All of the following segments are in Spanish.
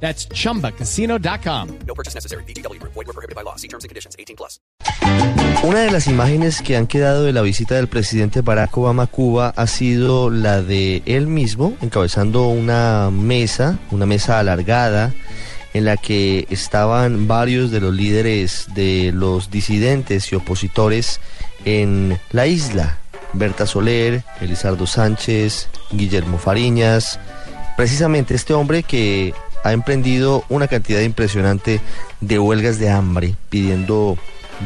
That's chumbacasino.com. No purchase necessary. BGW. Void were prohibited by law. See terms and conditions. 18 plus. Una de las imágenes que han quedado de la visita del presidente Barack Obama a Cuba ha sido la de él mismo encabezando una mesa, una mesa alargada en la que estaban varios de los líderes de los disidentes y opositores en la isla. Berta Soler, Elizardo Sánchez, Guillermo Fariñas, precisamente este hombre que ha emprendido una cantidad impresionante de huelgas de hambre pidiendo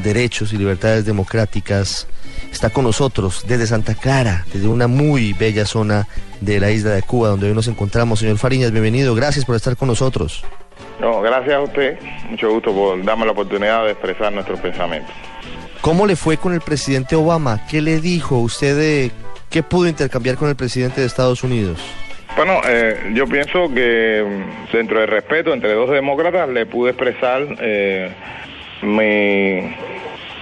derechos y libertades democráticas. Está con nosotros desde Santa Clara, desde una muy bella zona de la isla de Cuba, donde hoy nos encontramos. Señor Fariñas, bienvenido. Gracias por estar con nosotros. No, gracias a usted. Mucho gusto por darme la oportunidad de expresar nuestros pensamientos. ¿Cómo le fue con el presidente Obama? ¿Qué le dijo usted de qué pudo intercambiar con el presidente de Estados Unidos? Bueno, eh, yo pienso que mm, dentro del respeto entre dos demócratas le pude expresar eh, mi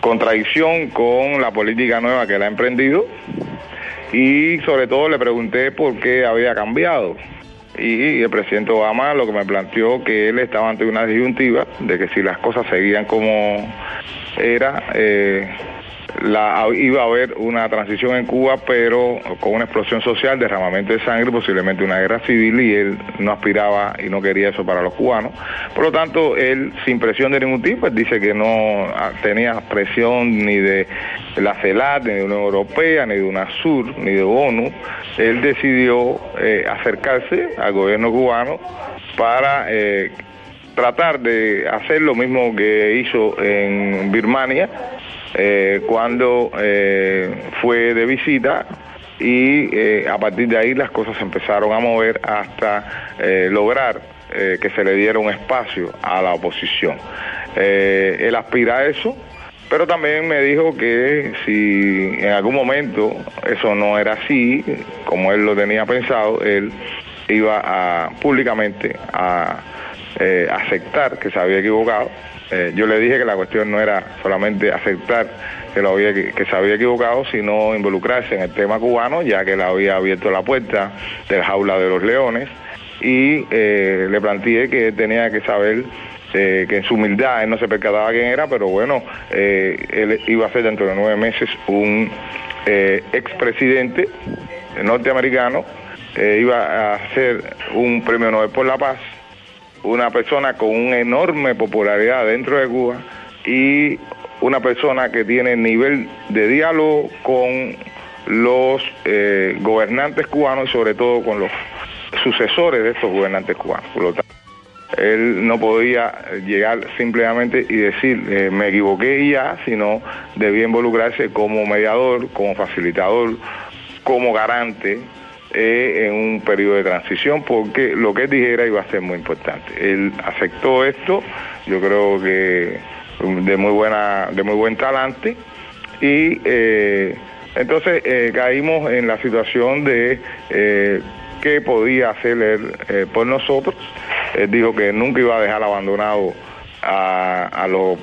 contradicción con la política nueva que él ha emprendido y sobre todo le pregunté por qué había cambiado. Y el presidente Obama lo que me planteó que él estaba ante una disyuntiva de que si las cosas seguían como era, eh, la, iba a haber una transición en Cuba, pero con una explosión social, derramamiento de sangre, posiblemente una guerra civil, y él no aspiraba y no quería eso para los cubanos. Por lo tanto, él, sin presión de ningún tipo, dice que no tenía presión ni de la CELAT, ni de la Unión Europea, ni de UNASUR, ni de ONU. Él decidió eh, acercarse al gobierno cubano para eh, tratar de hacer lo mismo que hizo en Birmania, eh, cuando eh, fue de visita y eh, a partir de ahí las cosas se empezaron a mover hasta eh, lograr eh, que se le diera un espacio a la oposición. Él aspira a eso, pero también me dijo que si en algún momento eso no era así, como él lo tenía pensado, él iba a públicamente a eh, aceptar que se había equivocado. Eh, yo le dije que la cuestión no era solamente aceptar que, lo había, que, se había equivocado, sino involucrarse en el tema cubano, ya que le había abierto la puerta del jaula de los leones, y eh, le planteé que tenía que saber que en su humildad él no se percataba quién era, pero bueno, él iba a ser dentro de nueve meses un eh, expresidente norteamericano, iba a ser un premio Nobel por la Paz, una persona con una enorme popularidad dentro de Cuba y una persona que tiene nivel de diálogo con los eh, gobernantes cubanos y sobre todo con los sucesores de estos gobernantes cubanos. Por lo tanto, él no podía llegar simplemente y decir eh, me equivoqué y ya, sino debía involucrarse como mediador, como facilitador, como garante eh, en un periodo de transición, porque lo que él dijera iba a ser muy importante. Él aceptó esto, yo creo que de muy buena, de muy buen talante, y eh, entonces eh, caímos en la situación de qué podía hacer él por nosotros. Él dijo que nunca iba a dejar abandonado a los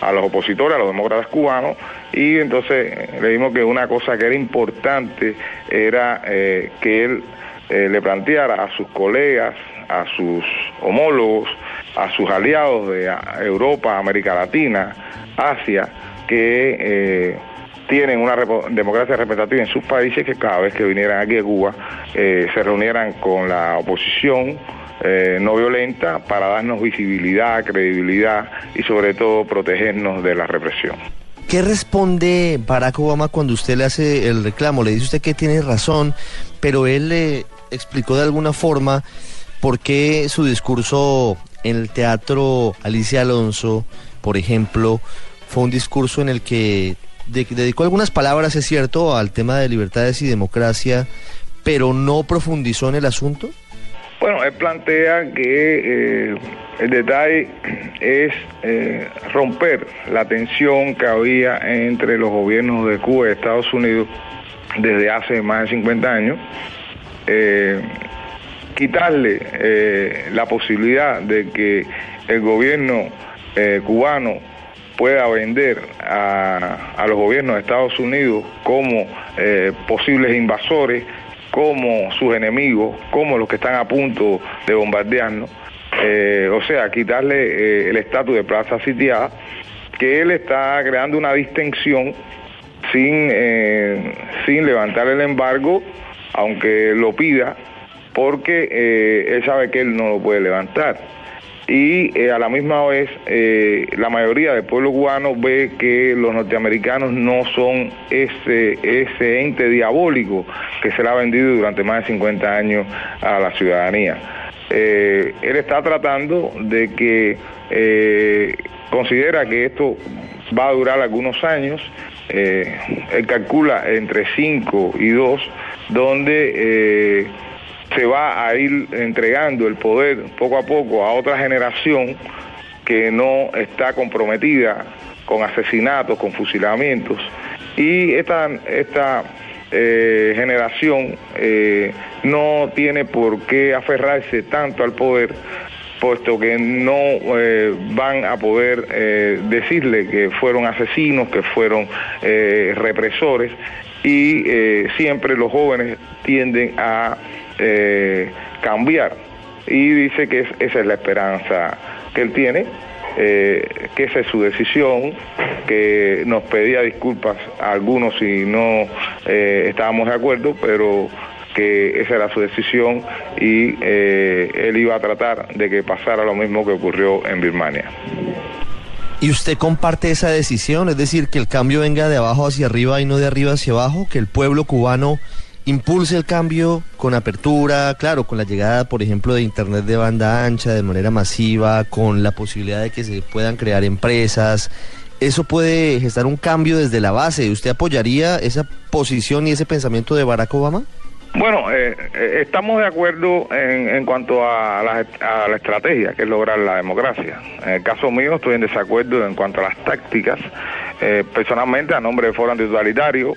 a los opositores, a los demócratas cubanos, y entonces le dimos que una cosa que era importante era eh, que él eh, le planteara a sus colegas, a sus homólogos, a sus aliados de Europa, América Latina, Asia, que eh, tienen una democracia representativa en sus países, que cada vez que vinieran aquí a Cuba se reunieran con la oposición no violenta para darnos visibilidad, credibilidad y sobre todo protegernos de la represión. ¿Qué responde Barack Obama cuando usted le hace el reclamo? Le dice usted que tiene razón, pero él le explicó de alguna forma por qué su discurso en el teatro Alicia Alonso, por ejemplo, fue un discurso en el que de- dedicó algunas palabras, es cierto, al tema de libertades y democracia, pero no profundizó en el asunto. Bueno, él plantea que eh, el detalle es eh, romper la tensión que había entre los gobiernos de Cuba y Estados Unidos desde hace más de 50 años, eh, quitarle eh, la posibilidad de que el gobierno cubano pueda vender a, a, los gobiernos de Estados Unidos como posibles invasores, como sus enemigos, como los que están a punto de bombardearnos. Eh, o sea, quitarle eh, el estatus de plaza sitiada, que él está creando una distensión sin, eh, sin levantar el embargo, aunque lo pida, porque él sabe que él no lo puede levantar. Y a la misma vez, la mayoría del pueblo cubano ve que los norteamericanos no son ese, ese ente diabólico que se le ha vendido durante más de 50 años a la ciudadanía. Eh, él está tratando de que eh, considera que esto va a durar algunos años, eh, él calcula entre 5 y 2, donde se va a ir entregando el poder poco a poco a otra generación que no está comprometida con asesinatos, con fusilamientos. Y esta, esta eh, generación eh, no tiene por qué aferrarse tanto al poder puesto que no eh, van a poder decirle que fueron asesinos, que fueron represores y siempre los jóvenes tienden a cambiar y dice que esa es la esperanza que él tiene eh, que esa es su decisión, que nos pedía disculpas a algunos si no eh, estábamos de acuerdo, pero que esa era su decisión y eh, él iba a tratar de que pasara lo mismo que ocurrió en Birmania. ¿Y usted comparte esa decisión? Es decir, que el cambio venga de abajo hacia arriba y no de arriba hacia abajo, que el pueblo cubano impulse el cambio con apertura, claro, con la llegada, por ejemplo, de Internet de banda ancha de manera masiva, con la posibilidad de que se puedan crear empresas. ¿Eso puede gestar un cambio desde la base? ¿Usted apoyaría esa posición y ese pensamiento de Barack Obama? Bueno, eh, eh, estamos de acuerdo en, cuanto a la, estrategia, que es lograr la democracia. En el caso mío estoy en desacuerdo en cuanto a las tácticas. Eh, personalmente, a nombre de Foro Antitotalitario,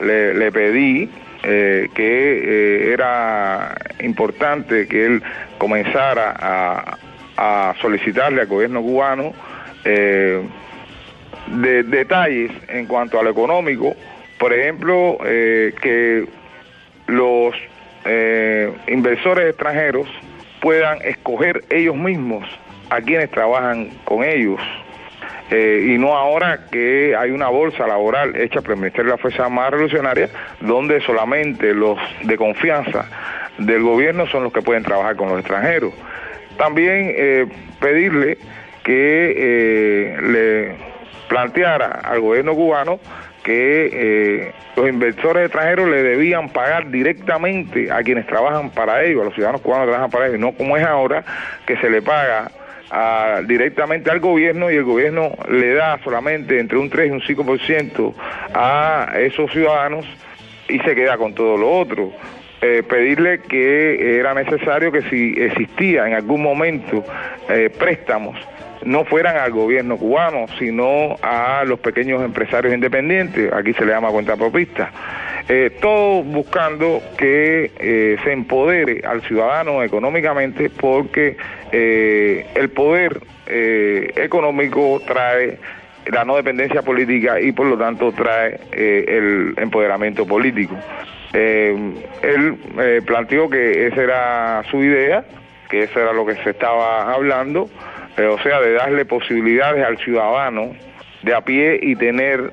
le, le pedí eh, que eh, era importante que él comenzara a, solicitarle al gobierno cubano eh, de, detalles en cuanto a lo económico, por ejemplo, que los inversores extranjeros puedan escoger ellos mismos a quienes trabajan con ellos eh, y no ahora que hay una bolsa laboral hecha por el Ministerio de la Fuerza Armada Revolucionaria, donde solamente los de confianza del gobierno son los que pueden trabajar con los extranjeros. También eh, pedirle que eh, le planteara al gobierno cubano que los inversores extranjeros le debían pagar directamente a quienes trabajan para ellos, a los ciudadanos cubanos que trabajan para ellos, no como es ahora que se le paga directamente al gobierno y el gobierno le da solamente entre un 3 y un 5% a esos ciudadanos y se queda con todo lo otro. Eh, pedirle que era necesario que si existía en algún momento eh, préstamos no fueran al gobierno cubano, sino a los pequeños empresarios independientes, aquí se le llama cuenta propista. Eh, todo buscando que eh, se empodere al ciudadano económicamente porque eh, el poder económico trae la no dependencia política y por lo tanto trae el empoderamiento político. él planteó que esa era su idea, que eso era lo que se estaba hablando, o sea, de darle posibilidades al ciudadano de a pie y tener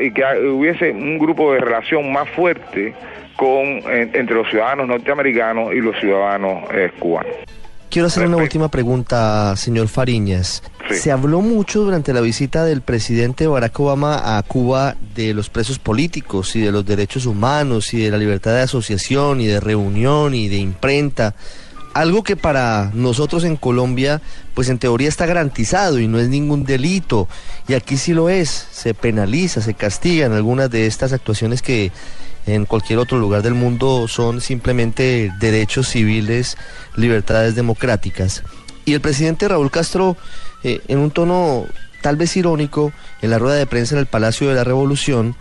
y que hubiese un grupo de relación más fuerte con entre los ciudadanos norteamericanos y los ciudadanos eh, cubanos. Quiero hacer una última pregunta, señor Fariñas. Se habló mucho durante la visita del presidente Barack Obama a Cuba de los presos políticos y de los derechos humanos y de la libertad de asociación y de reunión y de imprenta algo que para nosotros en Colombia, pues en teoría está garantizado y no es ningún delito. Y aquí sí lo es, se penaliza, se castigan algunas de estas actuaciones que en cualquier otro lugar del mundo son simplemente derechos civiles, libertades democráticas. Y el presidente Raúl Castro, eh, en un tono tal vez irónico, en la rueda de prensa en el Palacio de la Revolución,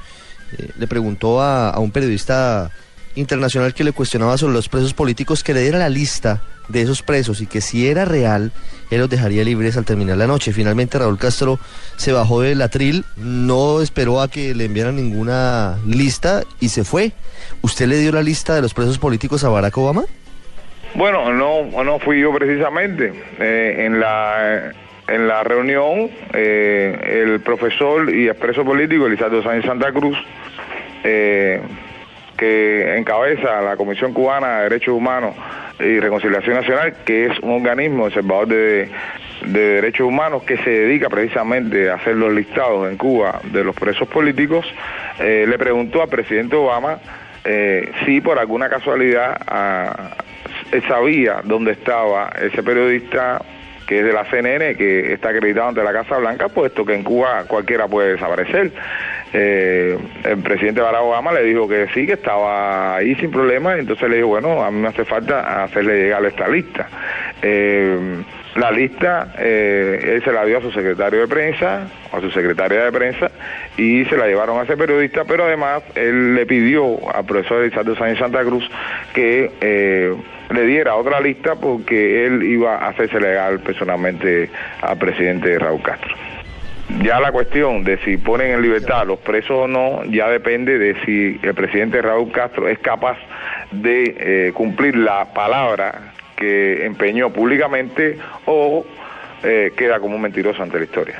eh, le preguntó a, a un periodista internacional que le cuestionaba sobre los presos políticos que le diera la lista de esos presos y que si era real, él los dejaría libres al terminar la noche. Finalmente Raúl Castro se bajó del atril, no esperó a que le enviaran ninguna lista y se fue. ¿Usted le dio la lista de los presos políticos a Barack Obama? Bueno, no, no fui yo precisamente. Eh, en la en la reunión, eh, el profesor y expreso político Elizardo Sánchez Santa Cruz, eh, que encabeza la Comisión Cubana de Derechos Humanos y Reconciliación Nacional, que es un organismo observador de, de derechos humanos que se dedica precisamente a hacer los listados en Cuba de los presos políticos, eh, le preguntó al presidente Obama eh, si por alguna casualidad ah, sabía dónde estaba ese periodista que es de la CNN, que está acreditado ante la Casa Blanca, puesto que en Cuba cualquiera puede desaparecer. Eh, el presidente Barack Obama le dijo que sí, que estaba ahí sin problema, y entonces le dijo, bueno, a mí me hace falta hacerle llegar esta lista. Eh, la lista eh, él se la dio a su secretario de prensa, a su secretaria de prensa, y se la llevaron a ese periodista, pero además él le pidió al profesor Elizardo Sánchez Santa Cruz que le diera otra lista porque él iba a hacerse legal personalmente al presidente Raúl Castro. Ya la cuestión de si ponen en libertad los presos o no, ya depende de si el presidente Raúl Castro es capaz de eh, cumplir la palabra que empeñó públicamente o eh, queda como un mentiroso ante la historia.